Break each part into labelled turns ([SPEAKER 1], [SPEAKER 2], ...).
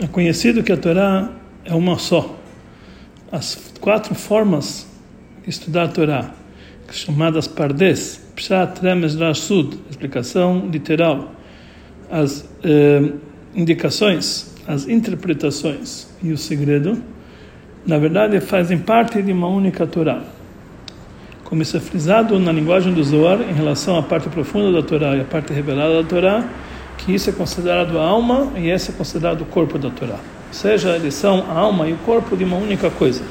[SPEAKER 1] É conhecido que a Torá é uma só. As quatro formas de estudar a Torá, chamadas pardes, pshat, remes, rashud, explicação literal, as eh, indicações, as interpretações e o segredo, na verdade fazem parte de uma única Torá. Como isso é frisado na linguagem do Zohar em relação à parte profunda da Torá e à parte revelada da Torá, que isso é considerado a alma e esse é considerado o corpo da Torá. Ou seja, eles são a alma e o corpo de uma única coisa.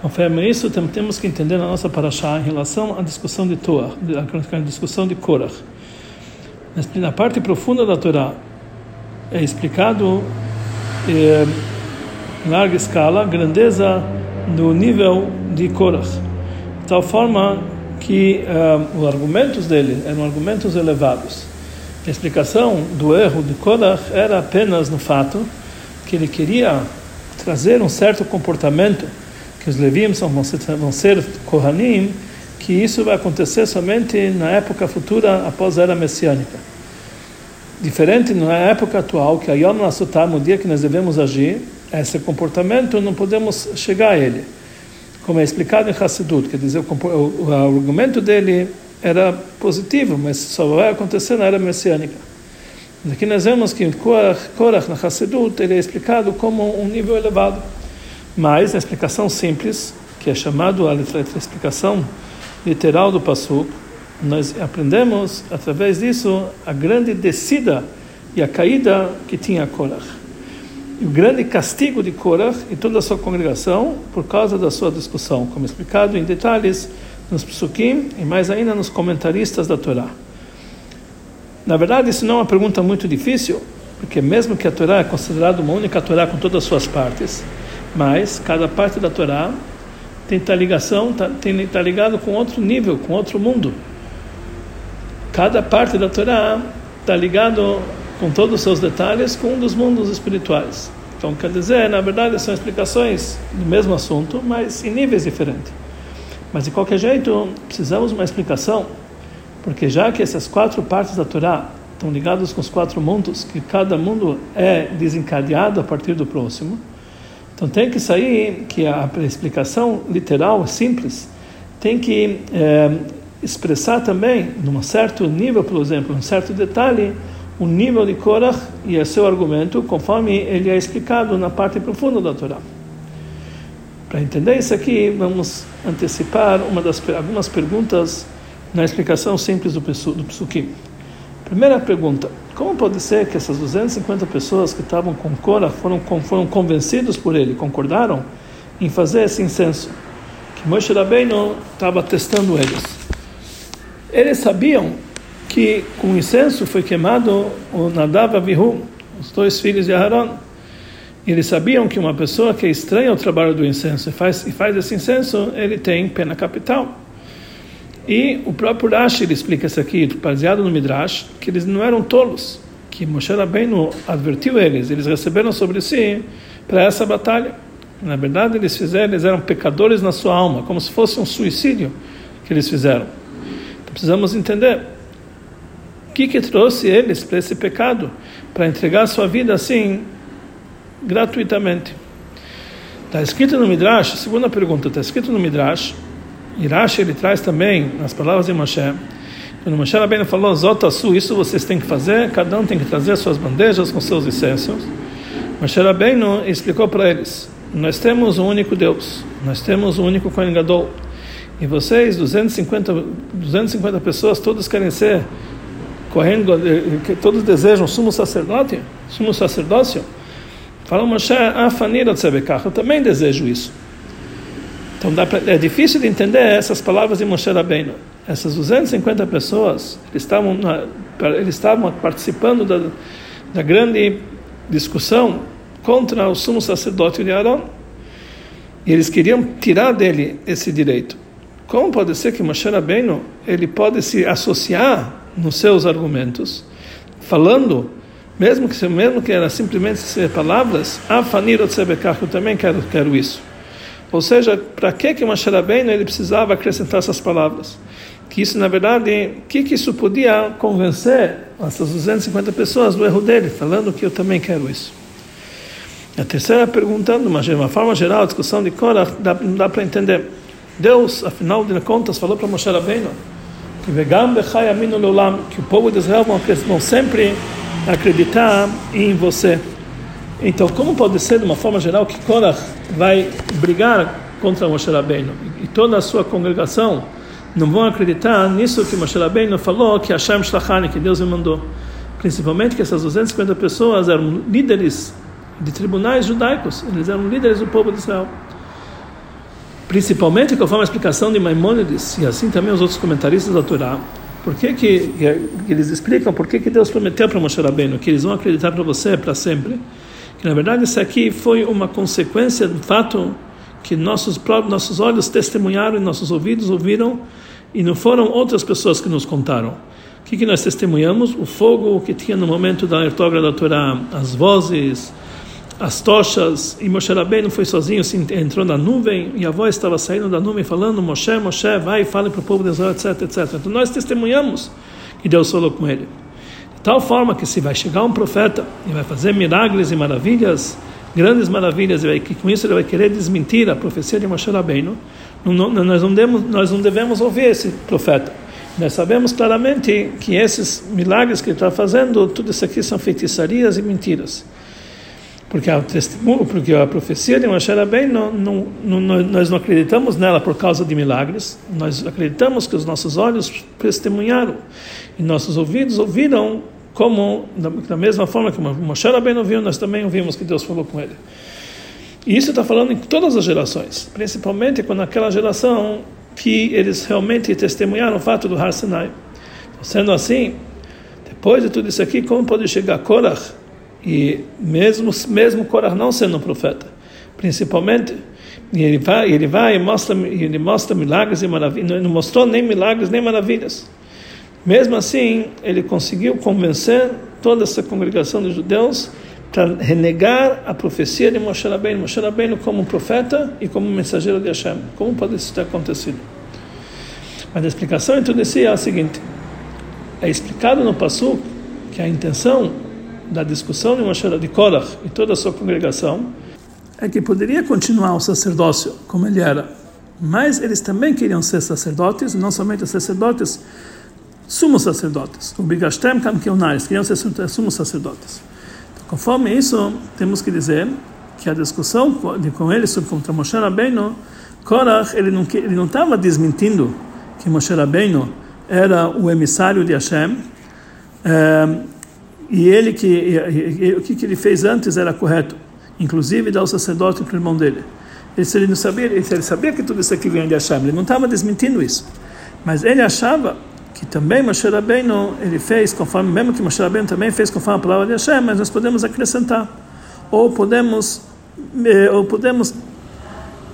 [SPEAKER 1] Conforme isso, temos que entender na nossa paraxá em relação à discussão de Toa, a discussão de Korach. Na parte profunda da Torá é explicado eh, em larga escala a grandeza do nível de Korach, de tal forma que eh, os argumentos dele eram argumentos elevados. A explicação do erro de Korach era apenas no fato que ele queria trazer um certo comportamento que os Levim são, vão ser, vão ser Kohanim, que isso vai acontecer somente na época futura após a era messiânica. Diferente na época atual, que a Yom Lasutam, o dia que nós devemos agir, esse comportamento não podemos chegar a ele. Como é explicado em Hassidut, quer dizer, o, o, o argumento dele era positivo, mas só vai acontecer na era messiânica. Aqui nós vemos que Korach, na Hassedut ele é explicado como um nível elevado. Mas a explicação simples, que é chamado a explicação literal do Passuk, nós aprendemos através disso a grande descida e a caída que tinha Korach. E o grande castigo de Korach e toda a sua congregação por causa da sua discussão, como explicado em detalhes nos psukim e mais ainda nos comentaristas da Torá. Na verdade, isso não é uma pergunta muito difícil, porque mesmo que a Torá é considerada uma única Torá com todas as suas partes, mas cada parte da Torá tem estar ligação, tá, tem estar ligado com outro nível, com outro mundo. Cada parte da Torá está ligado com todos os seus detalhes com um dos mundos espirituais. Então, quer dizer, na verdade, são explicações do mesmo assunto, mas em níveis diferentes. Mas de qualquer jeito, precisamos de uma explicação, porque já que essas quatro partes da Torá estão ligadas com os quatro mundos, que cada mundo é desencadeado a partir do próximo, então tem que sair que a explicação literal, simples, tem que é, expressar também, num certo nível, por exemplo, um certo detalhe, o nível de Korach e o seu argumento, conforme ele é explicado na parte profunda da Torá. Para entender isso aqui, vamos antecipar uma das, algumas perguntas na explicação simples do, do Psukim. Primeira pergunta: como pode ser que essas 250 pessoas que estavam com Cora foram, foram convencidos por ele, concordaram em fazer esse incenso? Que Moshe Rabbeinu estava testando eles. Eles sabiam que com o incenso foi queimado o Nadav e os dois filhos de Aaron. Eles sabiam que uma pessoa que é estranha ao trabalho do incenso e faz, e faz esse incenso, ele tem pena capital. E o próprio Rashi ele explica isso aqui, baseado no Midrash, que eles não eram tolos, que Moshe Rabbeinu advertiu eles, eles receberam sobre si para essa batalha. Na verdade, eles fizeram, eles eram pecadores na sua alma, como se fosse um suicídio que eles fizeram. Então, precisamos entender o que que trouxe eles para esse pecado, para entregar sua vida assim gratuitamente. Está escrito no Midrash, segunda pergunta, está escrito no Midrash, Rashi ele traz também, nas palavras de Moshe, quando Moshe Rabbeinu falou, Zotasu, isso vocês têm que fazer, cada um tem que trazer suas bandejas com seus incêndios. Moshe Rabbeinu explicou para eles, nós temos um único Deus, nós temos um único Kohen Gadol, e vocês, 250, 250 pessoas, todos querem ser Kohen, eh, todos desejam sumo sacerdote, sumo sacerdócio, Fala Moshe, eu também desejo isso. Então pra, é difícil de entender essas palavras de Moshe Rabbeinu. Essas 250 pessoas, eles estavam, eles estavam participando da, da grande discussão contra o sumo sacerdote de Aaron. E eles queriam tirar dele esse direito. Como pode ser que Moshe Rabbeinu ele pode se associar nos seus argumentos, falando mesmo que mesmo que era simplesmente ser palavras, afanir eu também quero quero isso. Ou seja, para que que Moshe Rabbeinu ele precisava acrescentar essas palavras? Que isso na verdade, que que isso podia convencer essas 250 pessoas do erro dele, falando que eu também quero isso. A terceira perguntando, mas de uma forma geral, a discussão de Korah não dá para entender. Deus, afinal de contas, falou para Moshe Rabbeinu que que o povo de Israel vão sempre acreditar em você. Então, como pode ser, de uma forma geral, que Korah vai brigar contra Moshe Rabbeinu e toda a sua congregação não vão acreditar nisso que Moshe Rabbeinu falou, que Hashem Shlachani, que Deus me mandou. Principalmente que essas 250 pessoas eram líderes de tribunais judaicos, eles eram líderes do povo de Israel. Principalmente conforme a explicação de Maimônides e assim também os outros comentaristas da Torá, por que, que, que eles explicam por que, que Deus prometeu para Moshe Rabbeinu que eles vão acreditar para você para sempre? Que na verdade isso aqui foi uma consequência do fato que nossos próprios nossos olhos testemunharam e nossos ouvidos ouviram e não foram outras pessoas que nos contaram. O que, que nós testemunhamos? O fogo que tinha no momento da ortogra da Torá, as vozes, as tochas, e Moshe Rabbeinu foi sozinho, entrou na nuvem, e a voz estava saindo da nuvem falando, Moshe, Moshe, vai e fale para o povo de Israel, etc, etc. Então nós testemunhamos que Deus falou com ele. De tal forma que se vai chegar um profeta e vai fazer milagres e maravilhas, grandes maravilhas, e que com isso ele vai querer desmentir a profecia de Moshe Rabbeinu, não, não, nós, não devemos, nós não devemos ouvir esse profeta. Nós sabemos claramente que esses milagres que ele está fazendo, tudo isso aqui são feitiçarias e mentiras. Porque a, porque a profecia de Moshe Rabbeinu, não, não, não, nós não acreditamos nela por causa de milagres, nós acreditamos que os nossos olhos testemunharam e nossos ouvidos ouviram como, da, da mesma forma que Moshe Rabbeinu ouviu, nós também ouvimos que Deus falou com ele. E isso está falando em todas as gerações, principalmente quando aquela geração que eles realmente testemunharam o fato do Har Sinai. Então, sendo assim, depois de tudo isso aqui, como pode chegar Korah e mesmo mesmo Korah não sendo um profeta, principalmente e ele vai ele vai e mostra ele mostra milagres e maravilhas, não mostrou nem milagres nem maravilhas. Mesmo assim, ele conseguiu convencer toda essa congregação de judeus para renegar a profecia de Moshe Rabbeinu, Moshe Rabbeinu como profeta e como mensageiro de Hashem. Como pode isso ter acontecido? Mas a explicação tudo isso é a seguinte: é explicado no Passu que a intenção da discussão de Moshe de Korach e toda a sua congregação é que poderia continuar o sacerdócio como ele era, mas eles também queriam ser sacerdotes, não somente sacerdotes, sumos sacerdotes. O Bigastem Kamkeunares queriam ser sumos sacerdotes. Conforme isso, temos que dizer que a discussão com ele sobre contra Moshe Rabbeinu, Korach, ele não ele não estava desmentindo que Moshe Rabbeinu era o emissário de Hashem, é, e ele que e, e, o que, que ele fez antes era correto, inclusive dar o sacerdote para o irmão dele. Ele, ele não sabia, ele, ele sabia que tudo isso aqui vinha de Hashem, ele não estava desmentindo isso, mas ele achava que também Moshe Rabbeinu ele fez conforme, mesmo que Moshe Rabbeinu também fez conforme a palavra de Hashem, mas nós podemos acrescentar, ou podemos, eh, ou podemos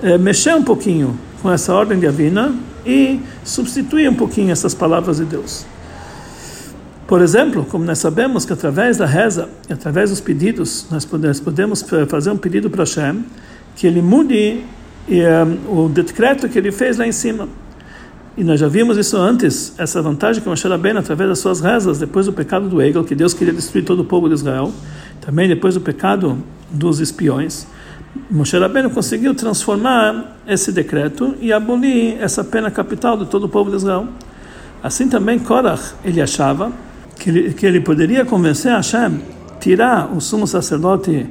[SPEAKER 1] é, mexer um pouquinho com essa ordem divina e substituir um pouquinho essas palavras de Deus. Por exemplo, como nós sabemos que através da reza, através dos pedidos, nós podemos fazer um pedido para Hashem que ele mude o decreto que ele fez lá em cima. E nós já vimos isso antes, essa vantagem que Moshe Rabbeinu, através das suas rezas, depois do pecado do Egel, que Deus queria destruir todo o povo de Israel, também depois do pecado dos espiões, Moshe Rabbeinu conseguiu transformar esse decreto e abolir essa pena capital de todo o povo de Israel. Assim também Korach, ele achava que ele, que ele poderia convencer Hashem tirar o sumo sacerdote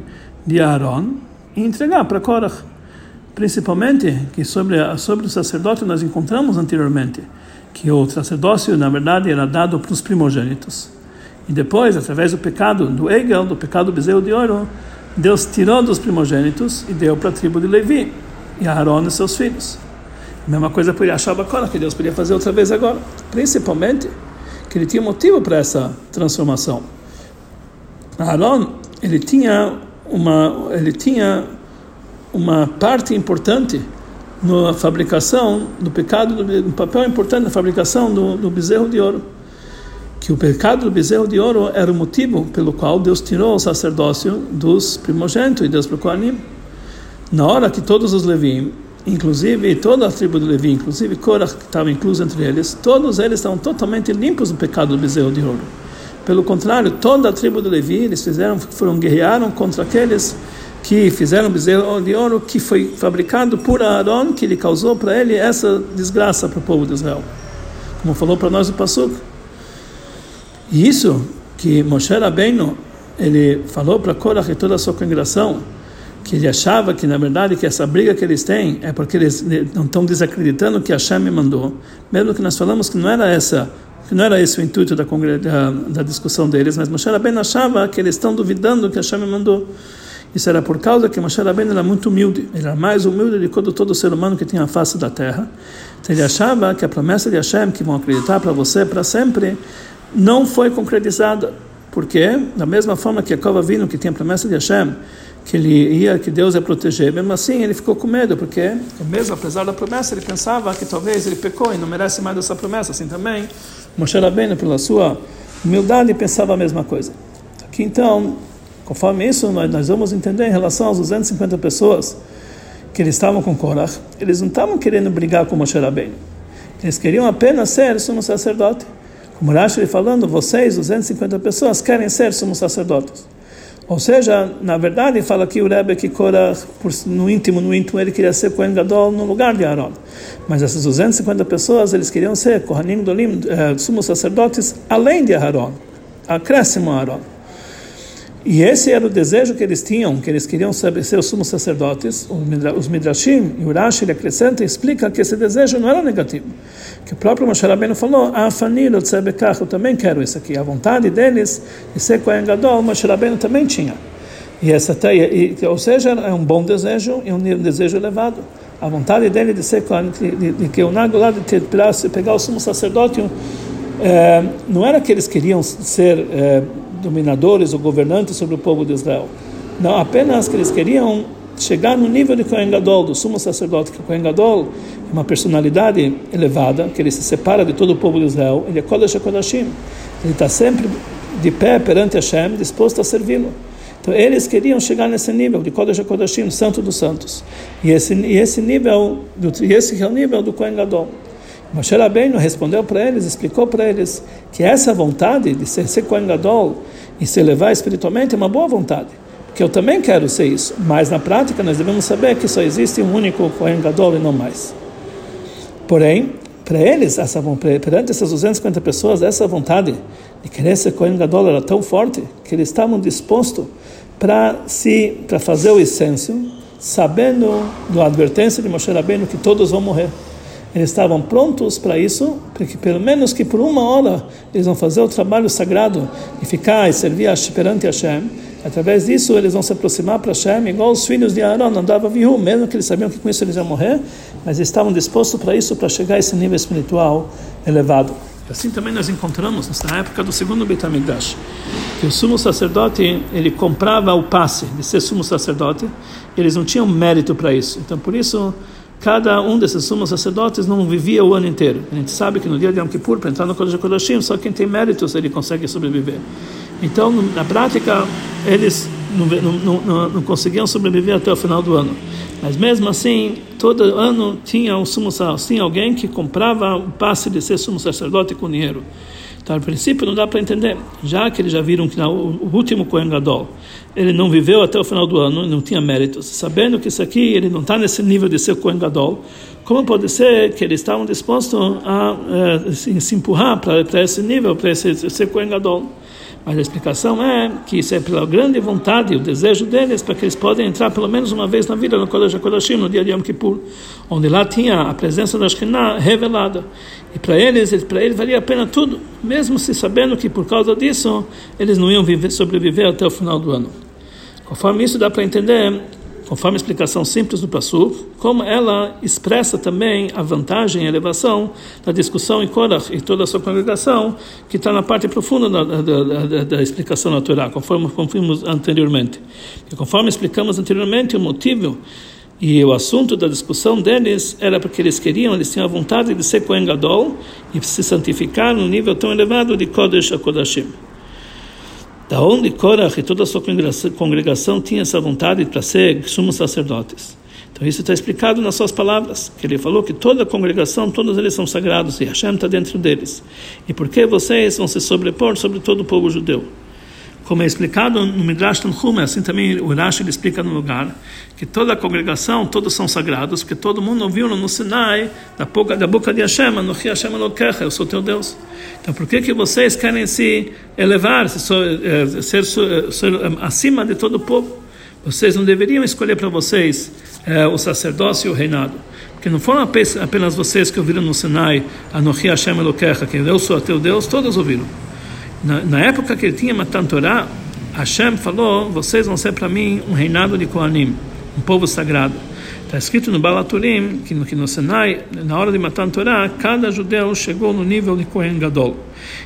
[SPEAKER 1] de Aaron e entregar para Korach. Principalmente que sobre sobre o sacerdote nós encontramos anteriormente que o sacerdócio na verdade era dado para os primogênitos. E depois através do pecado do Egel do pecado do bezerro de ouro Deus tirou dos primogênitos e deu para a tribo de Levi e Aaron e seus filhos. A mesma coisa por Yashab agora que Deus podia fazer outra vez agora. Principalmente que ele tinha motivo para essa transformação Aaron ele tinha uma ele tinha uma parte importante na fabricação do pecado, um papel importante na fabricação do, do bezerro de ouro. Que o pecado do bezerro de ouro era o motivo pelo qual Deus tirou o sacerdócio dos primogênitos e Deus procurou. Na hora que todos os Levim, inclusive toda a tribo de Levi, inclusive Korah, que estava incluso entre eles, todos eles estavam totalmente limpos do pecado do bezerro de ouro. Pelo contrário, toda a tribo de Levi, eles fizeram, foram guerrearam contra aqueles que fizeram um bezerro de ouro que foi fabricado por Aaron, que ele causou para ele essa desgraça para o povo de Israel. Como falou para nós o Pasuk. E isso que Moshe Rabbeinu, ele falou para Korach e toda a sua congregação, que ele achava que na verdade que essa briga que eles têm é porque eles não estão desacreditando que Hashem me mandou, mesmo que nós falamos que não era essa que não era esse o intuito da, da, da discussão deles, mas Moshe Rabbeinu achava que eles estão duvidando que Hashem me mandou. Isso era por causa que Moshe Rabbeinu era muito humilde, ele era mais humilde do que todo ser humano que tinha a face da terra. Então ele achava que a promessa de Hashem, que vão acreditar para você para sempre, não foi concretizada. Porque, da mesma forma que Jacob vindo que tinha a promessa de Hashem, que ele ia, que Deus ia proteger. Mesmo assim, ele ficou com medo, porque mesmo apesar da promessa, ele pensava que talvez ele pecou e não merece mais essa promessa. Assim também, Moshe Rabbeinu, pela sua humildade, pensava a mesma coisa. Aqui então, conforme isso, nós, nós vamos entender em relação às 250 pessoas que eles estavam com Korach, eles não estavam querendo brigar com Moshe Rabbeinu. Eles queriam apenas ser sumo sacerdote. Como Rashi falando, vocês, 250 pessoas, querem ser sumos sacerdotes. Ou seja, na verdade, fala aqui o Rebbe que Korah, no íntimo, no íntimo, ele queria ser Kohen Gadol no lugar de Aaron. Mas essas 250 pessoas, eles queriam ser Kohanim Dolim, eh, sumos sacerdotes, além de Aaron, acréscimo a Aaron. E esse era o desejo que eles tinham, que eles queriam ser, ser os sumos sacerdotes. Os Midrashim e o Rashi ele acrescenta e explica que esse desejo não era negativo. Que o próprio Moshe Rabbeinu falou, Afanilo tzebekach, eu também quero isso aqui. A vontade deles de ser Kohen Gadol, Moshe Rabbeinu também tinha. E essa, e, ou seja, é um bom desejo e um desejo elevado. A vontade dele de ser de, de, de que o Nago lá de ter, pegar o sumo sacerdote, é, não era que eles queriam ser é, dominadores ou governantes sobre o povo de Israel. Não, apenas que eles queriam chegar no nível de Kohen Gadol, do sumo sacerdote, que o Kohen Gadol é uma personalidade elevada, que ele se separa de todo o povo de Israel, ele é Kodesh HaKodashim, ele está sempre de pé perante Hashem, disposto a servi-lo. Então eles queriam chegar nesse nível de Kodesh HaKodashim, Santo dos Santos. E esse, e esse nível, e esse é o nível do Kohen Gadol. Moshe Rabbeinu respondeu para eles, explicou para eles que essa vontade de ser, ser Kohen Gadol e se elevar espiritualmente é uma boa vontade. Porque eu também quero ser isso, mas na prática nós devemos saber que só existe um único Kohen Gadol e não mais. Porém, para eles, essa, perante essas 250 pessoas, essa vontade de querer ser Kohen Gadol era tão forte que eles estavam dispostos para se para fazer o essêncio, sabendo da advertência de Moshe Rabbeinu que todos vão morrer. Eles estavam prontos para isso, porque pelo menos que por uma hora eles vão fazer o trabalho sagrado e ficar e servir perante Hashem. Através disso eles vão se aproximar para Hashem, igual os filhos de Aaron andavam viu, mesmo que eles sabiam que com isso eles iam morrer, mas estavam dispostos para isso, para chegar a esse nível espiritual elevado. Assim também nós encontramos nessa época do segundo Beit HaMikdash, que o sumo sacerdote ele comprava o passe de ser sumo sacerdote, eles não tinham mérito para isso. Então por isso cada um desses sumos sacerdotes não vivia o ano inteiro. A gente sabe que no dia de Yom Kippur, para entrar no Kodesh HaKodashim, só quem tem méritos ele consegue sobreviver. Então, na prática, eles não, não, não, não, conseguiam sobreviver até o final do ano. Mas mesmo assim, todo ano tinha um sumo tinha alguém que comprava o passe de ser sumo sacerdote com dinheiro. Então, a princípio, não dá para entender, já que eles já viram que o último Kohen Gadol, ele não viveu até o final do ano, não tinha méritos, sabendo que isso aqui, ele não está nesse nível de ser Kohen Gadol, como pode ser que eles estavam dispostos a, a, se, se empurrar para esse nível, para ser Kohen Gadol? Mas a explicação é que isso é pela grande vontade e o desejo deles para que eles podem entrar pelo menos uma vez na vida no Kodesh HaKodashim, no dia de Yom Kippur, onde lá tinha a presença da Shekhinah revelada. E para eles, para eles valia a pena tudo, mesmo se sabendo que por causa disso eles não iam viver, sobreviver até o final do ano. Conforme isso dá para entender conforme a explicação simples do Passuk, como ela expressa também a vantagem e a elevação da discussão em Korach e toda a sua congregação, que está na parte profunda da, da, da, da explicação na Torá, conforme vimos anteriormente. E conforme explicamos anteriormente, o motivo e o assunto da discussão deles era porque eles queriam, eles tinham a vontade de ser Kohen Gadol e se santificar no nível tão elevado de Kodesh a Kodashim. Da onde Korach e toda a sua congregação tinha essa vontade para ser sumos sacerdotes. Então isso está explicado nas suas palavras, que ele falou que toda a congregação, todos eles são sagrados e Hashem está dentro deles. E por que vocês vão se sobrepor sobre todo o povo judeu? Como é explicado no Midrash Tanhuma, assim também o Rashi ele explica no lugar, que toda a congregação, todos são sagrados, porque todo mundo ouviu no Sinai, da boca, da boca de Hashem, no Hashem Elokecha, eu sou teu Deus. Então por que que vocês querem se elevar, se, eh, ser, ser, ser eh, acima de todo o povo? Vocês não deveriam escolher para vocês o sacerdócio e o reinado. Porque não foram apenas vocês que ouviram no Sinai, Anochi Hashem Elokecha, que eu sou teu Deus, todos ouviram. Na, na época que ele tinha Matan Torah, Hashem falou: vocês vão ser para mim um reinado de Kohanim, um povo sagrado. Está escrito no Balaturim que no, que no Sinai, na hora de Matan Torah, cada judeu chegou no nível de Kohen Gadol.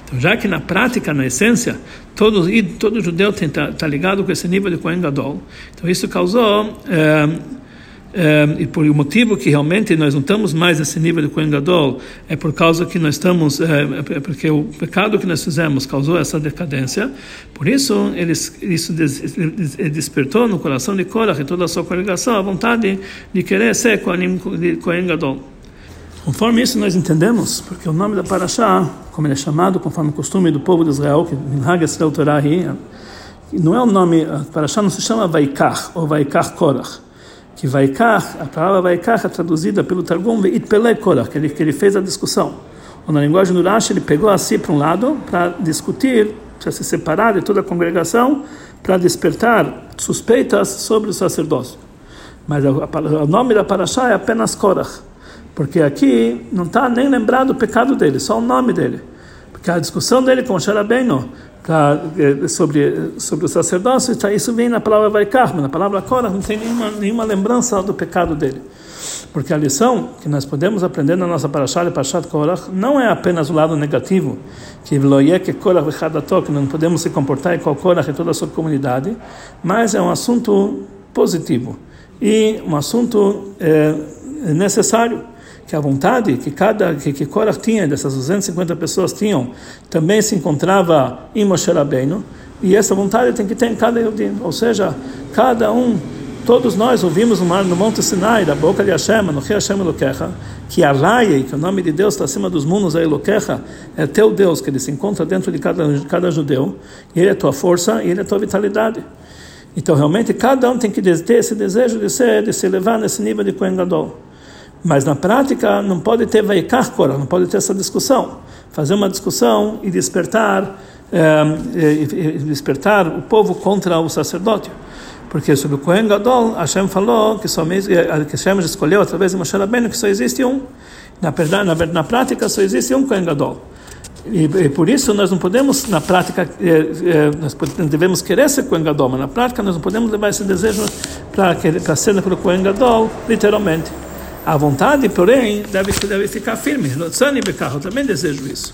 [SPEAKER 1] Então, já que na prática, na essência, todo, todo judeu está tá ligado com esse nível de Kohen Gadol, então isso causou. É, e por o motivo que realmente nós não estamos mais nesse nível de Kohen Gadol é por causa que nós estamos é, é porque o pecado que nós fizemos causou essa decadência. Por isso eles isso des, despertou no coração de Korah e toda a sua congregação a vontade de querer ser Kohen Gadol. Conforme isso nós entendemos, porque o nome da Parashá, como ele é chamado, conforme o costume do povo de Israel, que Minhag Torah, não é o nome, a Parashá não se chama Vaikach ou Vaikach Korach que Vaikach, a palavra Vaikach é traduzida pelo Targum Pele Korach, que ele, que ele fez a discussão. Ou na linguagem do Rashi, ele pegou assim para um lado para discutir, para se separar de toda a congregação, para despertar suspeitas sobre o sacerdócio. Mas o nome da Parashá é apenas Korach, porque aqui não está nem lembrado o pecado dele, só o nome dele. Porque a discussão dele com Sharabeno pra, eh, sobre, sobre o sacerdócio, tá, isso vem na palavra Vaikar, mas na palavra Korah não tem nenhuma, nenhuma lembrança do pecado dele. Porque a lição que nós podemos aprender na nossa Parashat e Parashat Korah não é apenas o lado negativo, que que não podemos se comportar igual Korah e toda a sua comunidade, mas é um assunto positivo e um assunto é, necessário que a vontade que cada que, que Korah tinha dessas 250 pessoas tinham também se encontrava em Moshe Rabbeinu e essa vontade tem que ter em cada Yudim, ou seja, cada um todos nós ouvimos no, mar, no Monte Sinai da boca de Hashem, no Rei Hashem Elokecha, que Arraia, que o nome de Deus está acima dos mundos, é Elokecha, é teu Deus, que ele se encontra dentro de cada, de cada judeu, e ele é tua força e ele é tua vitalidade. Então, realmente, cada um tem que ter esse desejo de ser, de se elevar nesse nível de Kohen Gadol. Mas na prática não pode ter vaikar Korah, não pode ter essa discussão. Fazer uma discussão e despertar, é, e despertar o povo contra o sacerdote. Porque sobre o Kohen Gadol, Hashem falou que, eh, que Hashem escolheu através de Moshe Rabbeinu que só existe um. Na, na, na prática só existe um Kohen Gadol. E, e, por isso nós não podemos, na prática, eh, nós devemos querer ser Kohen Gadol, mas na prática nós não podemos levar esse desejo para ser pelo Kohen Gadol, literalmente. A vontade, porém, deve, deve ficar firme. Eu também desejo isso.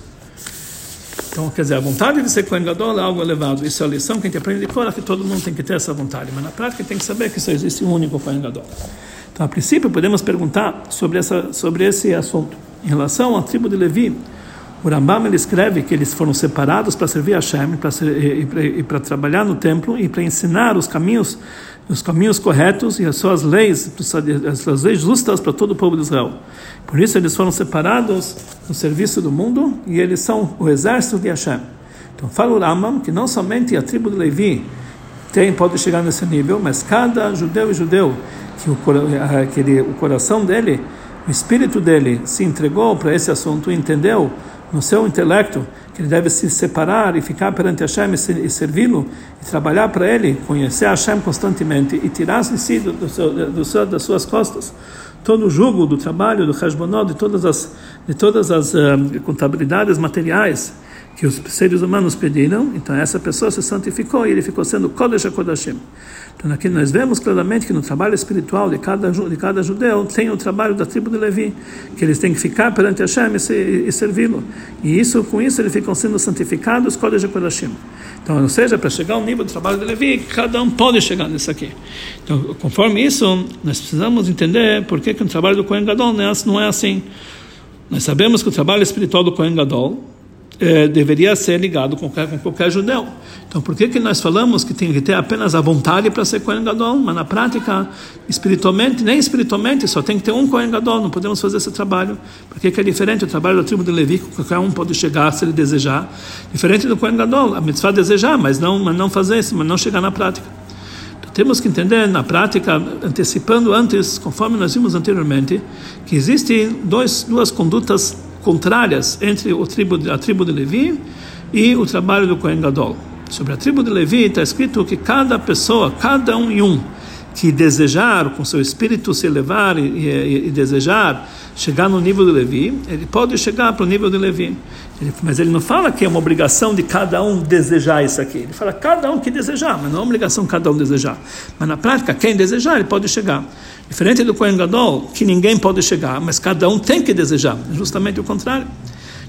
[SPEAKER 1] Então, quer dizer, a vontade de ser Kohen Gadol é algo elevado. Isso é a lição que a gente aprende de Korah, que todo mundo tem que ter essa vontade. Mas na prática tem que saber que só existe um único Kohen Gadol. Então, a princípio, podemos perguntar sobre, essa, sobre esse assunto. Em relação à tribo de Levi, o Rambam ele escreve que eles foram separados para servir a Hashem e para trabalhar no templo e para ensinar os caminhos os caminhos corretos e as suas leis, as suas leis justas para todo o povo de Israel. Por isso eles foram separados no serviço do mundo e eles são o exército de Hashem. Então fala o Rambam que não somente a tribo de Levi tem, pode chegar nesse nível, mas cada judeu e judeu que o, que ele, o coração dele, o espírito dele se entregou para esse assunto, entendeu no seu intelecto que ele deve se separar e ficar perante Hashem e servi-lo e trabalhar para ele, conhecer Hashem constantemente e tirar de si do, do seu, do seu, das suas costas. Todo o jugo do trabalho do Hashbonot, de todas as de todas as uh, contabilidades materiais que os seres humanos pediram, então essa pessoa se santificou e ele ficou sendo Kodesh HaKodashim. Então aqui nós vemos claramente que no trabalho espiritual de cada, de cada judeu tem o trabalho da tribo de Levi, que eles têm que ficar perante Hashem e, e servi-lo. E isso, com isso eles ficam sendo santificados Kodesh HaKodashim. Então, ou seja, para chegar ao nível do trabalho de Levi, cada um pode chegar nisso aqui. Então, conforme isso, nós precisamos entender por que, que o trabalho do Kohen Gadol não é assim. Nós sabemos que o trabalho espiritual do Kohen Gadol é, deveria ser ligado com qualquer, com qualquer judeu. Então, por que, que nós falamos que tem que ter apenas a vontade para ser Kohen Gadol, mas na prática, espiritualmente, nem espiritualmente, só tem que ter um Kohen Gadol, não podemos fazer esse trabalho. Por que, que é diferente o trabalho da tribo de Levi, que qualquer um pode chegar se ele desejar, diferente do Kohen Gadol, a mitzvah desejar, mas não, mas não fazer isso, mas não chegar na prática. Então, temos que entender na prática, antecipando antes, conforme nós vimos anteriormente, que existem dois, duas condutas contrárias entre o tribo, a tribo de Levi e o trabalho do Kohen Gadol. Sobre a tribo de Levi está escrito que cada pessoa, cada um e um, que desejar, com seu espírito se elevar e, e, e, desejar chegar no nível de Levi, ele pode chegar para o nível de Levi. Ele, mas ele não fala que é uma obrigação de cada um desejar isso aqui. Ele fala cada um que desejar, mas não é uma obrigação cada um desejar. Mas na prática, quem desejar, ele pode chegar. Diferente do Kohen Gadol, que ninguém pode chegar, mas cada um tem que desejar. Justamente o contrário.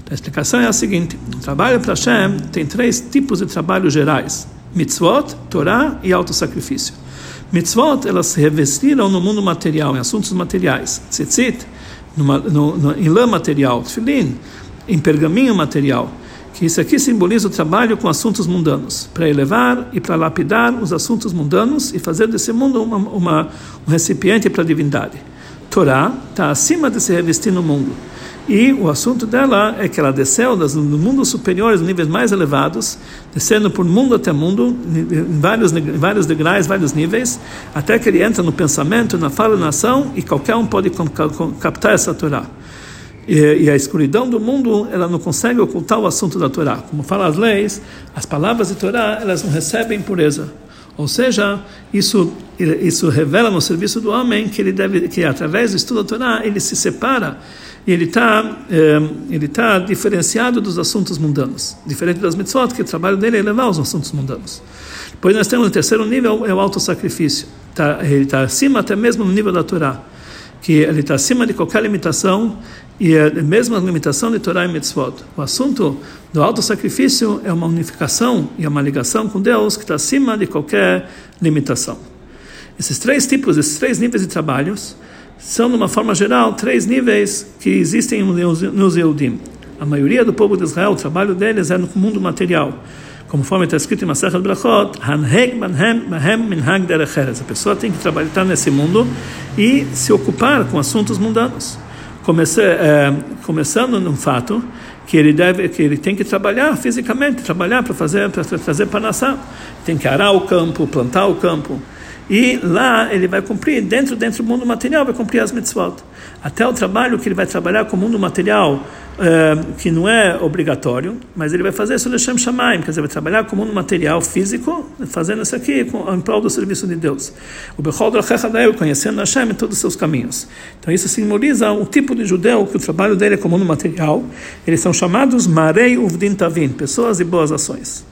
[SPEAKER 1] A explicação é a seguinte: o trabalho para Hashem tem três tipos de trabalhos gerais: mitzvot, Torá e autossacrifício. Mitzvot, elas se revestiram no mundo material, em assuntos materiais. Tzitzit, numa, no, no, em lã material. Tfilin, em pergaminho material que isso aqui simboliza o trabalho com assuntos mundanos, para elevar e para lapidar os assuntos mundanos e fazer desse mundo uma, uma, um recipiente para a divindade. Torá está acima de se revestir no mundo. E o assunto dela é que ela desceu dos mundos superiores, níveis mais elevados, descendo por mundo até mundo, em vários, em vários degraus, vários níveis, até que ele entra no pensamento, na fala, na ação, e qualquer um pode captar essa Torá. E, e, a escuridão do mundo ela não consegue ocultar o assunto da Torá. Como fala as leis, as palavras de Torá elas não recebem pureza. Ou seja, isso isso revela no serviço do homem que ele deve que através do estudo da Torá ele se separa e ele está eh, ele tá diferenciado dos assuntos mundanos, diferente das mitzvot que o trabalho dele é levar os assuntos mundanos. Depois nós temos o terceiro nível é o auto sacrifício. Tá, ele está acima até mesmo no nível da Torá que ele está acima de qualquer limitação e é a mesma limitação de Torá e Mitzvot. O assunto do auto sacrifício é uma unificação e uma ligação com Deus que está acima de qualquer limitação. Esses três tipos, esses três níveis de trabalhos, são, de uma forma geral, três níveis que existem nos Eudim. A maioria do povo de Israel, o trabalho deles é no mundo material. Conforme está escrito em Masachat Brachot, Hanheg Mahem. A pessoa tem que trabalhar nesse mundo e se ocupar com assuntos mundanos é, começando num fato que ele deve, que ele tem que trabalhar fisicamente, trabalhar para fazer, para trazer panassá, tem que arar o campo, plantar o campo, e lá ele vai cumprir dentro dentro do mundo material vai cumprir as mitzvot. Até o trabalho que ele vai trabalhar com o mundo material uh, que não é obrigatório, mas ele vai fazer isso Shem Shamaim, quer dizer, vai trabalhar com o mundo material físico, fazendo isso aqui com, em prol do serviço de Deus. O Bechol Drachechadael, conhecendo Hashem em todos os seus caminhos. Então isso simboliza o tipo de judeu que o trabalho dele é com o mundo material. Eles são chamados Marei Uvdin Tavin, pessoas de boas ações.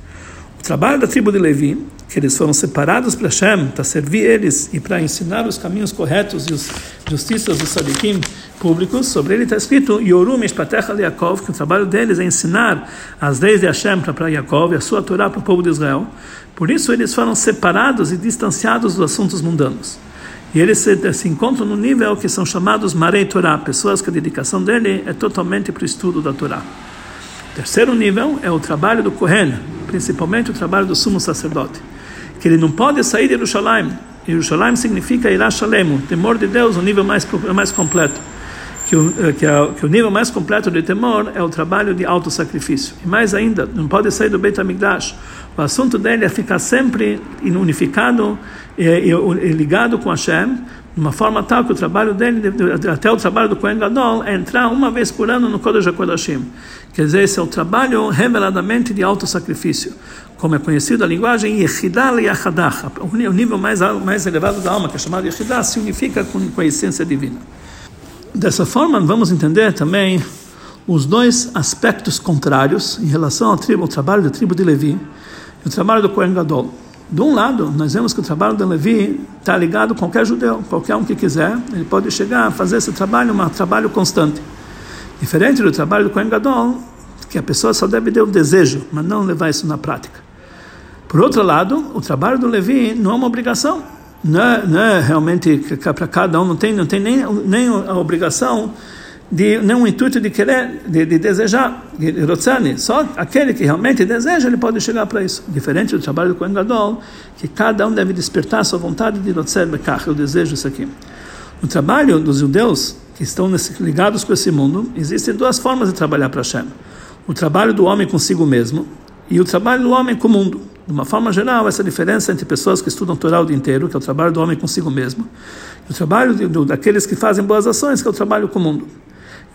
[SPEAKER 1] O trabalho da tribo de Levi, que eles foram separados para Hashem, para servir eles e para ensinar os caminhos corretos e as justiças dos sadikim públicos, sobre ele está escrito Yorum Mishpatecha Yaakov, que o trabalho deles é ensinar as leis de Hashem para Yaakov e a sua Torá para o povo de Israel. Por isso eles foram separados e distanciados dos assuntos mundanos. E eles se, se encontram no nível que são chamados Marei Torá, pessoas que a dedicação dele é totalmente para o estudo da Torá. Terceiro nível é o trabalho do Kohen, principalmente o trabalho do sumo sacerdote, que ele não pode sair de Jerusalém. Jerusalém significa Irá Shalem, temor de Deus, o nível mais, mais completo. Que o, eh, que, que o nível mais completo de temor é o trabalho de autossacrifício. E mais ainda, não pode sair do Beit HaMikdash. O assunto dele é ficar sempre unificado e, e, e ligado com Hashem, de uma forma tal que o trabalho dele, até o trabalho do Kohen Gadol, é entrar uma vez por ano no Kodesh HaKodashim. Quer dizer, esse é o trabalho reveladamente de autossacrifício. Como é conhecido a linguagem Yehidah Yachadach, o nível mais, mais elevado da alma, que é chamado Yehidah, se unifica com, com a essência divina. Dessa forma, vamos entender também os dois aspectos contrários em relação ao, tribo, ao trabalho da tribo de Levi e o trabalho do Kohen Gadol. De um lado, nós vemos que o trabalho de Levi está ligado a qualquer judeu, qualquer um que quiser, ele pode chegar a fazer esse trabalho, um trabalho constante. Diferente do trabalho do Kohen Gadol, que a pessoa só deve ter o desejo, mas não levar isso na prática. Por outro lado, o trabalho do Levi não é uma obrigação. Não é, não é realmente para cada um, não tem, não tem nem, nem a obrigação de não um intuito de querer, de, de desejar. Só aquele que realmente deseja, ele pode chegar para isso. Diferente do trabalho do Kohen Gadol, que cada um deve despertar a sua vontade de Rotzani Bekach, eu desejo isso aqui. No trabalho dos judeus, que estão ligados com esse mundo, existem duas formas de trabalhar para Hashem. O trabalho do homem consigo mesmo e o trabalho do homem com o mundo. De uma forma geral, essa diferença entre pessoas que estudam Torá o dia inteiro, que é o trabalho do homem consigo mesmo, e o trabalho de, do, daqueles que fazem boas ações, que é o trabalho com o mundo.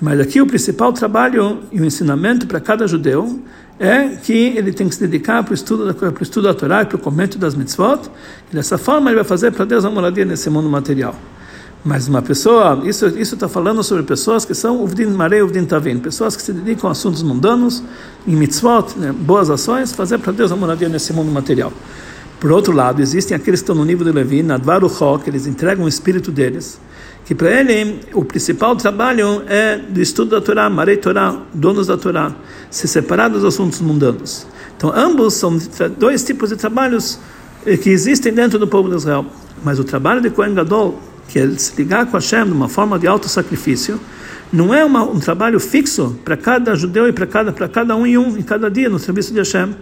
[SPEAKER 1] Mas aqui o principal trabalho e o ensinamento para cada judeu é que ele tem que se dedicar para o estudo para o estudo da Torá e para o comento das mitzvot, e dessa forma ele vai fazer para Deus a moradia nesse mundo material. Mas uma pessoa, isso está falando sobre pessoas que são uvdin marei uvdin tavin, pessoas que se dedicam a assuntos mundanos, em mitzvot, né, boas ações, fazer para Deus a moradia nesse mundo material. Por outro lado, existem aqueles que estão no nível de Levi, na que eles entregam o espírito deles, que para ele o principal trabalho é do estudo da Torá, Marei Torá, donos da Torá, se separar dos assuntos mundanos. Então, ambos são dois tipos de trabalhos eh, que existem dentro do povo de Israel. Mas o trabalho de Kohen Gadol, que é se ligar com Hashem de uma forma de auto-sacrifício, não é uma, um trabalho fixo para cada judeu e para cada, para cada um e um, em cada dia, no serviço de Hashem.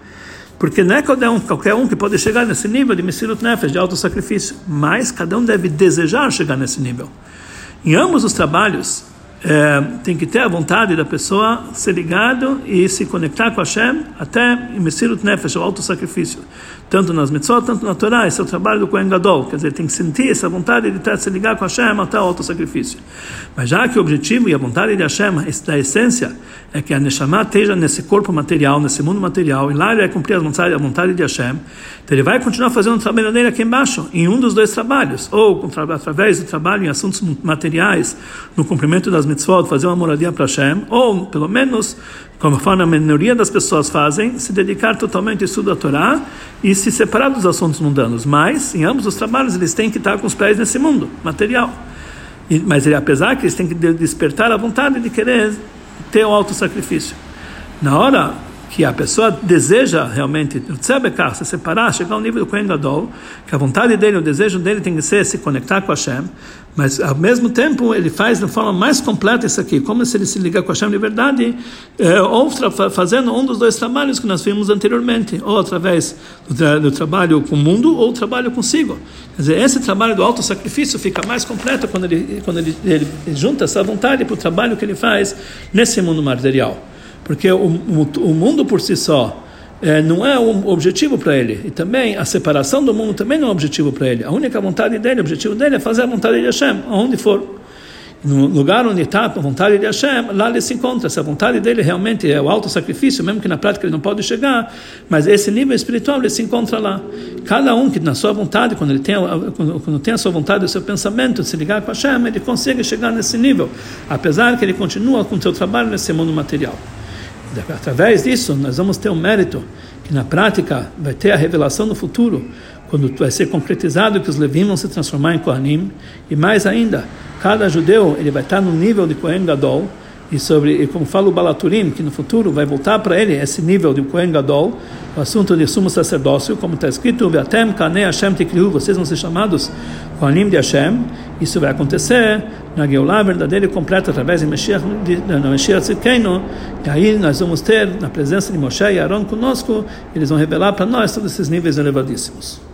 [SPEAKER 1] Porque não é qualquer um, qualquer um que pode chegar nesse nível de Messirut Nefesh, de auto-sacrifício, mas cada um deve desejar chegar nesse nível. Em ambos os trabalhos, é, tem que ter a vontade da pessoa ser ligado e se conectar com Hashem até Messirut Nefesh, o auto-sacrifício tanto nas mitzvot, tanto na Torá, esse é o trabalho do Kohen Gadol, quer dizer, tem que sentir essa vontade de estar, se ligar com Hashem até o auto-sacrifício. Mas já que o objetivo e a vontade de Hashem, da essência, é que a Neshama esteja nesse corpo material, nesse mundo material, e lá ele vai cumprir a vontade, a vontade de Hashem, então ele vai continuar fazendo o trabalho dele aqui embaixo, em um dos dois trabalhos, ou através do trabalho em assuntos materiais, no cumprimento das mitzvot, fazer uma moradia para Hashem, ou pelo menos conforme a maioria das pessoas fazem, se dedicar totalmente ao estudo da Torá e se separar dos assuntos mundanos. Mas, em ambos os trabalhos, eles têm que estar com os pés nesse mundo material. E, mas, apesar que eles têm que despertar a vontade de querer ter o auto sacrifício. Na hora que a pessoa deseja realmente se separar, chegar ao nível do Kohen Gadol, que a vontade dele, o desejo dele tem que ser se conectar com Hashem, mas ao mesmo tempo ele faz de forma mais completa isso aqui, como se ele se liga com Hashem de verdade, é, ou fazendo um dos dois trabalhos que nós vimos anteriormente, ou através do, tra do trabalho com o mundo, ou trabalho consigo. Quer dizer, esse trabalho do auto-sacrifício fica mais completo quando ele, quando ele, ele junta essa vontade para o trabalho que ele faz nesse mundo material porque o, o, o mundo por si só é, não é um objetivo para ele. E também a separação do mundo também não é um objetivo para ele. A única vontade dele, o objetivo dele é fazer a vontade de Hashem, aonde for. No lugar onde está a vontade de Hashem, lá ele se encontra. Se a vontade dele realmente é o alto sacrifício, mesmo que na prática ele não pode chegar, mas esse nível espiritual ele se encontra lá. Cada um que na sua vontade, quando ele tem, quando, quando tem a sua vontade, o seu pensamento, se ligar com Hashem, ele consegue chegar nesse nível, apesar que ele continua com o seu trabalho nesse mundo material. Através disso, nós vamos ter um mérito que na prática vai ter a revelação no futuro, quando vai ser concretizado que os Levim vão se transformar em Kohanim, e mais ainda, cada judeu ele vai estar no nível de Kohen Gadol, e sobre, e como fala o Balaturim, que no futuro vai voltar para ele esse nível de Kohen Gadol, o assunto de sumo sacerdócio, como está escrito, Beatem Kanei Hashem Tikriu, vocês vão ser chamados Kohanim de Hashem, isso vai acontecer na Geulah verdadeira e completa, através de Mashiach, e aí nós vamos ter, na presença de Moshe e Aaron conosco, eles vão revelar para nós todos esses níveis elevadíssimos.